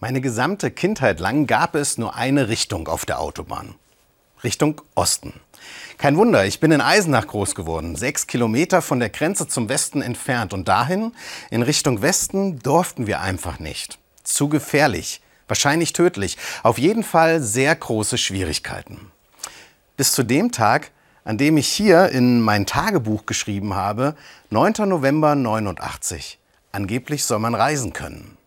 Meine gesamte Kindheit lang gab es nur eine Richtung auf der Autobahn. Richtung Osten. Kein Wunder, ich bin in Eisenach groß geworden, sechs Kilometer von der Grenze zum Westen entfernt. Und dahin, in Richtung Westen, durften wir einfach nicht. Zu gefährlich, wahrscheinlich tödlich, auf jeden Fall sehr große Schwierigkeiten. Bis zu dem Tag, an dem ich hier in mein Tagebuch geschrieben habe, 9. November 89. Angeblich soll man reisen können.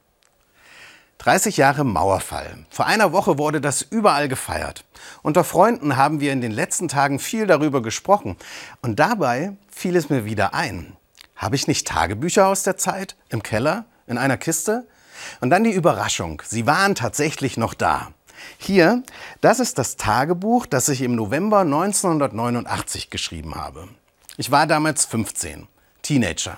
30 Jahre Mauerfall. Vor einer Woche wurde das überall gefeiert. Unter Freunden haben wir in den letzten Tagen viel darüber gesprochen. Und dabei fiel es mir wieder ein. Habe ich nicht Tagebücher aus der Zeit im Keller, in einer Kiste? Und dann die Überraschung. Sie waren tatsächlich noch da. Hier, das ist das Tagebuch, das ich im November 1989 geschrieben habe. Ich war damals 15, Teenager.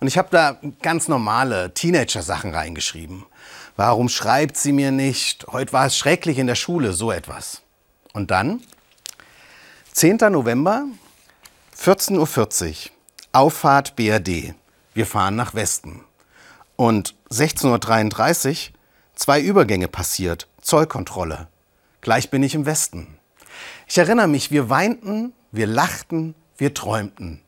Und ich habe da ganz normale Teenager-Sachen reingeschrieben. Warum schreibt sie mir nicht? Heute war es schrecklich in der Schule, so etwas. Und dann, 10. November, 14.40 Uhr, Auffahrt BRD. Wir fahren nach Westen. Und 16.33 Uhr, zwei Übergänge passiert, Zollkontrolle. Gleich bin ich im Westen. Ich erinnere mich, wir weinten, wir lachten, wir träumten.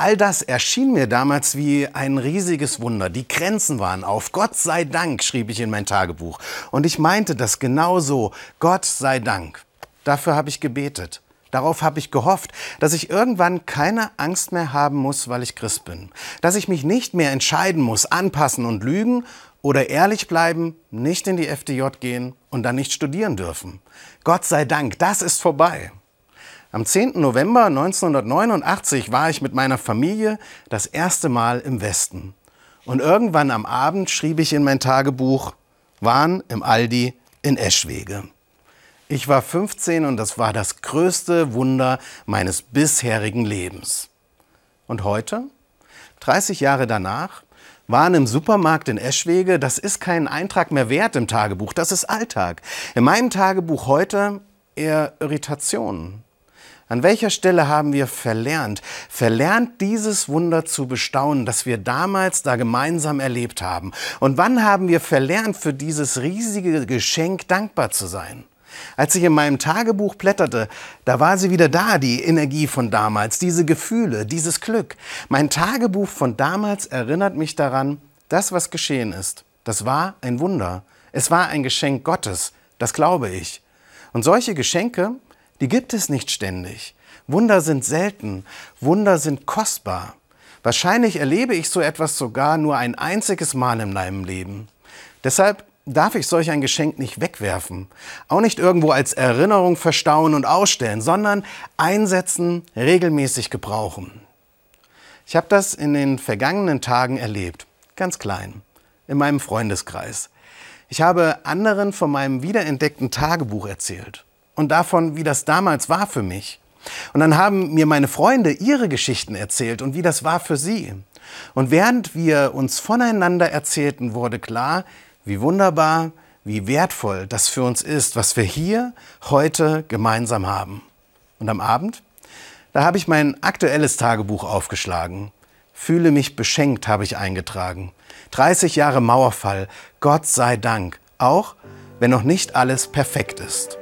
All das erschien mir damals wie ein riesiges Wunder. Die Grenzen waren auf. Gott sei Dank, schrieb ich in mein Tagebuch. Und ich meinte das genau so. Gott sei Dank. Dafür habe ich gebetet. Darauf habe ich gehofft, dass ich irgendwann keine Angst mehr haben muss, weil ich Christ bin. Dass ich mich nicht mehr entscheiden muss, anpassen und lügen oder ehrlich bleiben, nicht in die FDJ gehen und dann nicht studieren dürfen. Gott sei Dank, das ist vorbei. Am 10. November 1989 war ich mit meiner Familie das erste Mal im Westen. Und irgendwann am Abend schrieb ich in mein Tagebuch, waren im Aldi in Eschwege. Ich war 15 und das war das größte Wunder meines bisherigen Lebens. Und heute, 30 Jahre danach, waren im Supermarkt in Eschwege, das ist kein Eintrag mehr wert im Tagebuch, das ist Alltag. In meinem Tagebuch heute eher Irritationen. An welcher Stelle haben wir verlernt, verlernt dieses Wunder zu bestaunen, das wir damals da gemeinsam erlebt haben? Und wann haben wir verlernt, für dieses riesige Geschenk dankbar zu sein? Als ich in meinem Tagebuch blätterte, da war sie wieder da, die Energie von damals, diese Gefühle, dieses Glück. Mein Tagebuch von damals erinnert mich daran, das, was geschehen ist, das war ein Wunder. Es war ein Geschenk Gottes, das glaube ich. Und solche Geschenke, die gibt es nicht ständig. Wunder sind selten, Wunder sind kostbar. Wahrscheinlich erlebe ich so etwas sogar nur ein einziges Mal in meinem Leben. Deshalb darf ich solch ein Geschenk nicht wegwerfen, auch nicht irgendwo als Erinnerung verstauen und ausstellen, sondern einsetzen, regelmäßig gebrauchen. Ich habe das in den vergangenen Tagen erlebt, ganz klein, in meinem Freundeskreis. Ich habe anderen von meinem wiederentdeckten Tagebuch erzählt und davon, wie das damals war für mich. Und dann haben mir meine Freunde ihre Geschichten erzählt und wie das war für sie. Und während wir uns voneinander erzählten, wurde klar, wie wunderbar, wie wertvoll das für uns ist, was wir hier heute gemeinsam haben. Und am Abend, da habe ich mein aktuelles Tagebuch aufgeschlagen. Fühle mich beschenkt, habe ich eingetragen. 30 Jahre Mauerfall, Gott sei Dank, auch wenn noch nicht alles perfekt ist.